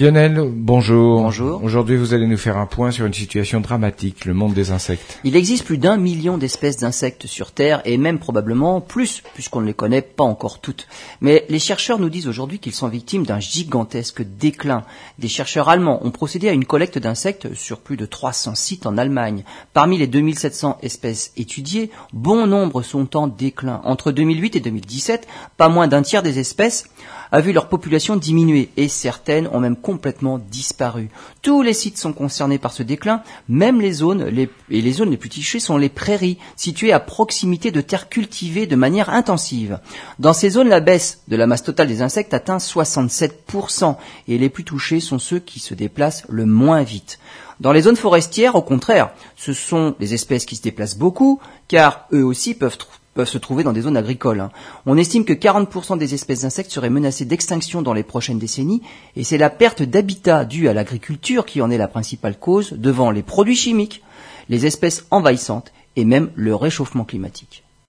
Lionel, bonjour. Bonjour. Aujourd'hui, vous allez nous faire un point sur une situation dramatique, le monde des insectes. Il existe plus d'un million d'espèces d'insectes sur Terre et même probablement plus, puisqu'on ne les connaît pas encore toutes. Mais les chercheurs nous disent aujourd'hui qu'ils sont victimes d'un gigantesque déclin. Des chercheurs allemands ont procédé à une collecte d'insectes sur plus de 300 sites en Allemagne. Parmi les 2700 espèces étudiées, bon nombre sont en déclin. Entre 2008 et 2017, pas moins d'un tiers des espèces a vu leur population diminuer et certaines ont même complètement disparu. Tous les sites sont concernés par ce déclin, même les zones les, et les zones les plus touchées sont les prairies, situées à proximité de terres cultivées de manière intensive. Dans ces zones, la baisse de la masse totale des insectes atteint 67% et les plus touchés sont ceux qui se déplacent le moins vite. Dans les zones forestières, au contraire, ce sont les espèces qui se déplacent beaucoup, car eux aussi peuvent peuvent se trouver dans des zones agricoles. Hein. On estime que 40% des espèces d'insectes seraient menacées d'extinction dans les prochaines décennies, et c'est la perte d'habitat due à l'agriculture qui en est la principale cause, devant les produits chimiques, les espèces envahissantes et même le réchauffement climatique.